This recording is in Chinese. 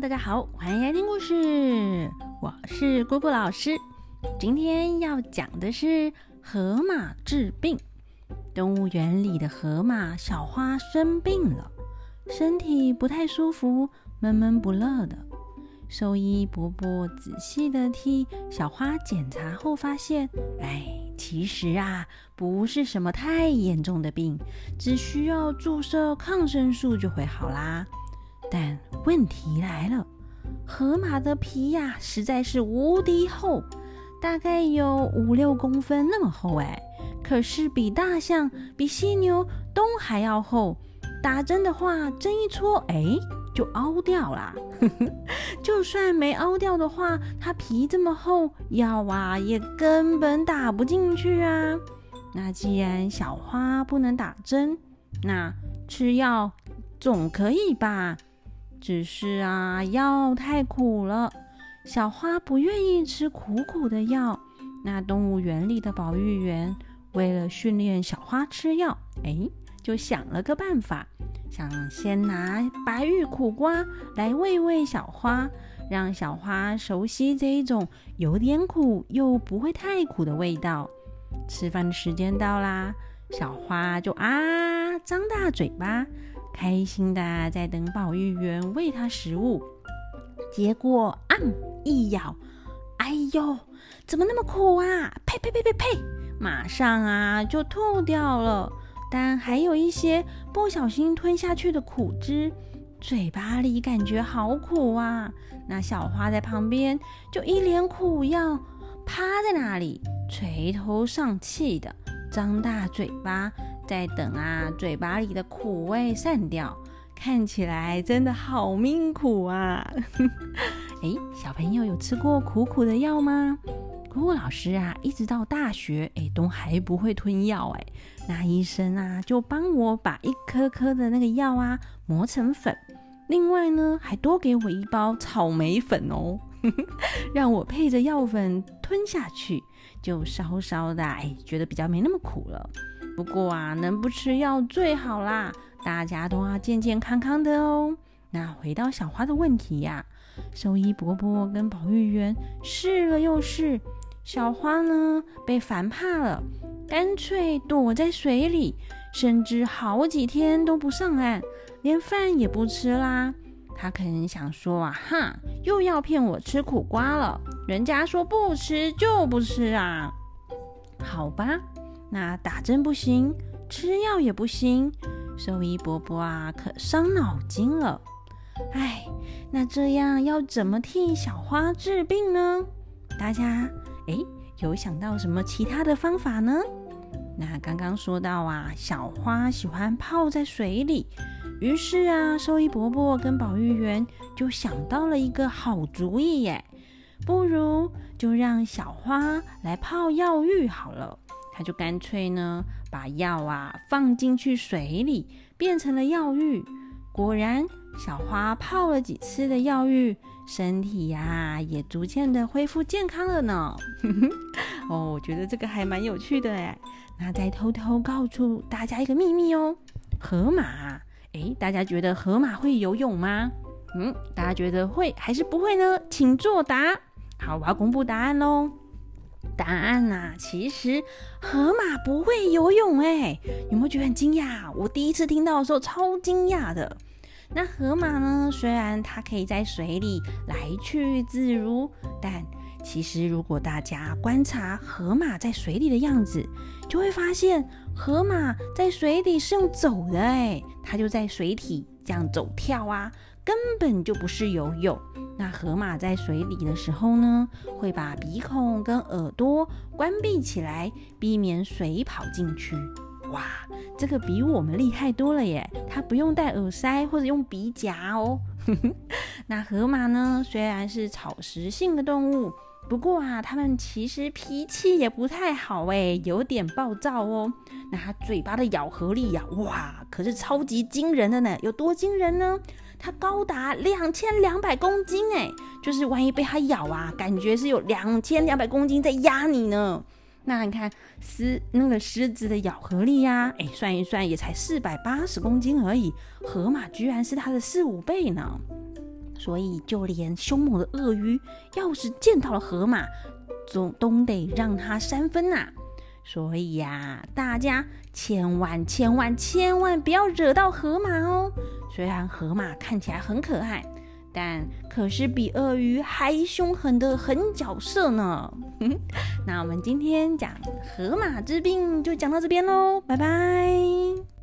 大家好，欢迎来听故事。我是姑姑老师。今天要讲的是河马治病。动物园里的河马小花生病了，身体不太舒服，闷闷不乐的。兽医伯伯仔细的替小花检查后发现，哎，其实啊，不是什么太严重的病，只需要注射抗生素就会好啦。但问题来了，河马的皮呀实在是无敌厚，大概有五六公分那么厚哎，可是比大象、比犀牛都还要厚。打针的话，针一戳，哎，就凹掉啦。就算没凹掉的话，它皮这么厚，药啊也根本打不进去啊。那既然小花不能打针，那吃药总可以吧？只是啊，药太苦了，小花不愿意吃苦苦的药。那动物园里的保育员为了训练小花吃药，哎，就想了个办法，想先拿白玉苦瓜来喂喂小花，让小花熟悉这一种有点苦又不会太苦的味道。吃饭的时间到啦，小花就啊张大嘴巴。开心的在等保育员喂它食物，结果啊一咬，哎呦，怎么那么苦啊？呸呸呸呸呸！马上啊就吐掉了。但还有一些不小心吞下去的苦汁，嘴巴里感觉好苦啊。那小花在旁边就一脸苦样，趴在那里垂头丧气的，张大嘴巴。在等啊，嘴巴里的苦味散掉，看起来真的好命苦啊！哎，小朋友有吃过苦苦的药吗？姑姑老师啊，一直到大学，哎，都还不会吞药哎。那医生啊，就帮我把一颗颗的那个药啊磨成粉，另外呢，还多给我一包草莓粉哦，让我配着药粉吞下去，就稍稍的哎，觉得比较没那么苦了。不过啊，能不吃药最好啦，大家都要健健康康的哦。那回到小花的问题呀，兽医伯伯跟保育员试了又试，小花呢被烦怕了，干脆躲在水里，甚至好几天都不上岸，连饭也不吃啦。他可能想说啊，哈，又要骗我吃苦瓜了，人家说不吃就不吃啊，好吧。那打针不行，吃药也不行，兽医伯伯啊，可伤脑筋了。哎，那这样要怎么替小花治病呢？大家哎，有想到什么其他的方法呢？那刚刚说到啊，小花喜欢泡在水里，于是啊，兽医伯伯跟保育员就想到了一个好主意耶，不如就让小花来泡药浴好了。他就干脆呢，把药啊放进去水里，变成了药浴。果然，小花泡了几次的药浴，身体呀也逐渐的恢复健康了呢。哦，我觉得这个还蛮有趣的哎。那再偷偷告诉大家一个秘密哦，河马，哎，大家觉得河马会游泳吗？嗯，大家觉得会还是不会呢？请作答。好，我要公布答案喽。答案呐，其实河马不会游泳哎，有没有觉得很惊讶？我第一次听到的时候超惊讶的。那河马呢，虽然它可以在水里来去自如，但其实如果大家观察河马在水里的样子，就会发现河马在水里是用走的哎，它就在水体这样走跳啊。根本就不是游泳。那河马在水里的时候呢，会把鼻孔跟耳朵关闭起来，避免水跑进去。哇，这个比我们厉害多了耶！它不用戴耳塞或者用鼻夹哦。那河马呢，虽然是草食性的动物，不过啊，它们其实脾气也不太好哎，有点暴躁哦。那它嘴巴的咬合力呀，哇，可是超级惊人的呢！有多惊人呢？它高达两千两百公斤哎，就是万一被它咬啊，感觉是有两千两百公斤在压你呢。那你看狮那个狮子的咬合力呀，哎，算一算也才四百八十公斤而已，河马居然是它的四五倍呢。所以就连凶猛的鳄鱼，要是见到了河马，总都得让它三分呐。所以呀，大家千万千万千万不要惹到河马哦。虽然河马看起来很可爱，但可是比鳄鱼还凶狠的狠角色呢。那我们今天讲河马之病就讲到这边喽，拜拜。